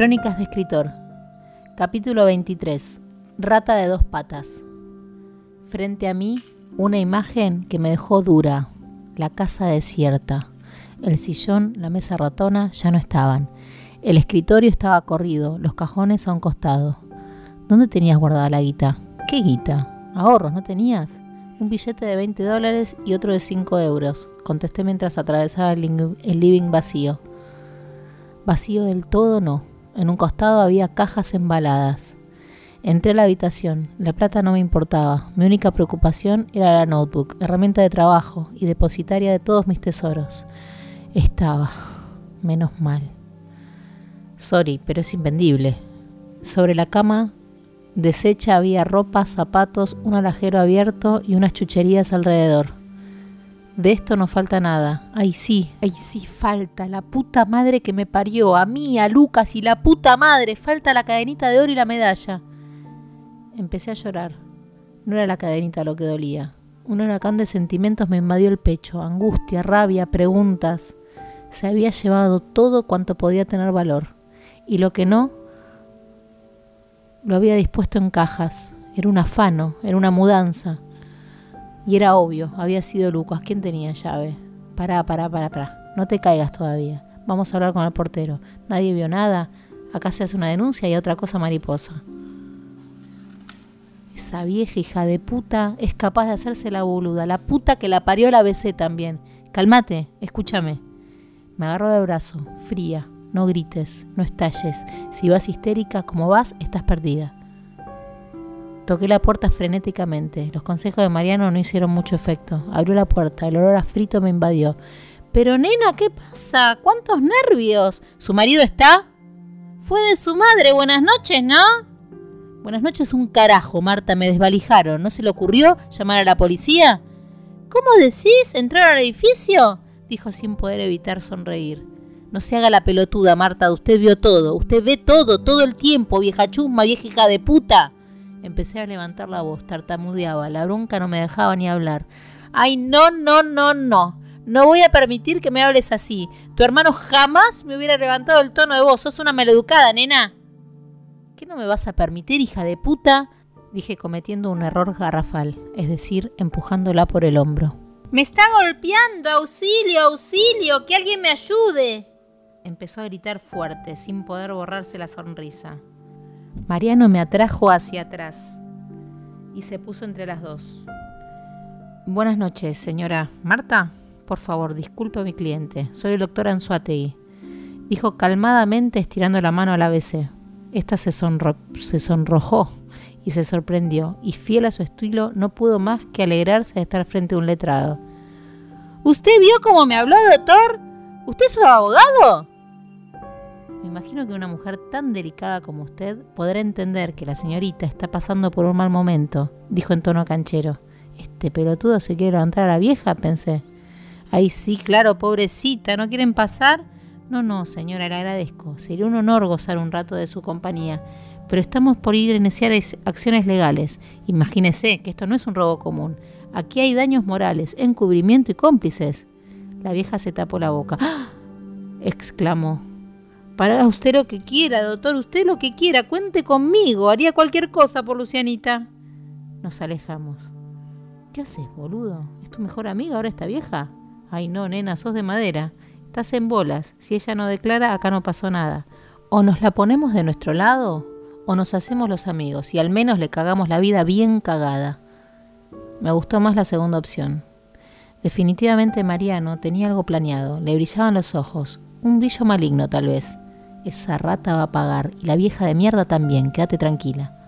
Crónicas de escritor. Capítulo 23. Rata de dos patas. Frente a mí, una imagen que me dejó dura. La casa desierta. El sillón, la mesa ratona ya no estaban. El escritorio estaba corrido, los cajones a un costado. ¿Dónde tenías guardada la guita? ¿Qué guita? ¿Ahorros no tenías? Un billete de 20 dólares y otro de 5 euros, contesté mientras atravesaba el living vacío. Vacío del todo no. En un costado había cajas embaladas. Entré a la habitación. La plata no me importaba. Mi única preocupación era la notebook, herramienta de trabajo y depositaria de todos mis tesoros. Estaba. Menos mal. Sorry, pero es invendible. Sobre la cama deshecha había ropa, zapatos, un alajero abierto y unas chucherías alrededor. De esto no falta nada. Ay sí, ay sí falta. La puta madre que me parió. A mí, a Lucas y la puta madre. Falta la cadenita de oro y la medalla. Empecé a llorar. No era la cadenita lo que dolía. Un huracán de sentimientos me invadió el pecho. Angustia, rabia, preguntas. Se había llevado todo cuanto podía tener valor. Y lo que no, lo había dispuesto en cajas. Era un afano, era una mudanza. Y era obvio, había sido Lucas. ¿Quién tenía llave? Pará, pará, pará, pará. No te caigas todavía. Vamos a hablar con el portero. Nadie vio nada. Acá se hace una denuncia y otra cosa mariposa. Esa vieja hija de puta es capaz de hacerse la boluda. La puta que la parió la besé también. Calmate, escúchame. Me agarró de brazo, fría. No grites, no estalles. Si vas histérica como vas, estás perdida. Toqué la puerta frenéticamente. Los consejos de Mariano no hicieron mucho efecto. Abrió la puerta, el olor a frito me invadió. Pero nena, ¿qué pasa? ¿Cuántos nervios? ¿Su marido está? Fue de su madre. Buenas noches, ¿no? Buenas noches un carajo, Marta, me desvalijaron. ¿No se le ocurrió llamar a la policía? ¿Cómo decís? ¿Entrar al edificio? dijo sin poder evitar sonreír. No se haga la pelotuda, Marta, usted vio todo, usted ve todo, todo el tiempo, vieja chusma, vieja hija de puta. Empecé a levantar la voz, tartamudeaba, la bronca no me dejaba ni hablar. Ay, no, no, no, no. No voy a permitir que me hables así. Tu hermano jamás me hubiera levantado el tono de voz. Sos una maleducada, nena. ¿Qué no me vas a permitir, hija de puta? Dije cometiendo un error garrafal, es decir, empujándola por el hombro. Me está golpeando, auxilio, auxilio, que alguien me ayude. Empezó a gritar fuerte, sin poder borrarse la sonrisa. Mariano me atrajo hacia atrás y se puso entre las dos. Buenas noches, señora. Marta, por favor, disculpe a mi cliente. Soy el doctor Anzuategui. Dijo calmadamente estirando la mano al ABC. Esta se, se sonrojó y se sorprendió, y fiel a su estilo, no pudo más que alegrarse de estar frente a un letrado. ¿Usted vio cómo me habló, doctor? ¿Usted es un abogado? Imagino que una mujer tan delicada como usted podrá entender que la señorita está pasando por un mal momento, dijo en tono canchero. Este pelotudo se quiere levantar a la vieja, pensé. Ay, sí, claro, pobrecita, ¿no quieren pasar? No, no, señora, le agradezco. Sería un honor gozar un rato de su compañía. Pero estamos por ir a iniciar acciones legales. Imagínese que esto no es un robo común. Aquí hay daños morales, encubrimiento y cómplices. La vieja se tapó la boca. ¡Ah! exclamó. Para usted lo que quiera, doctor, usted lo que quiera, cuente conmigo, haría cualquier cosa por Lucianita. Nos alejamos. ¿Qué haces, boludo? ¿Es tu mejor amiga ahora esta vieja? Ay, no, nena, sos de madera. Estás en bolas. Si ella no declara, acá no pasó nada. O nos la ponemos de nuestro lado, o nos hacemos los amigos y al menos le cagamos la vida bien cagada. Me gustó más la segunda opción. Definitivamente Mariano tenía algo planeado, le brillaban los ojos, un brillo maligno tal vez. Esa rata va a pagar y la vieja de mierda también, quédate tranquila.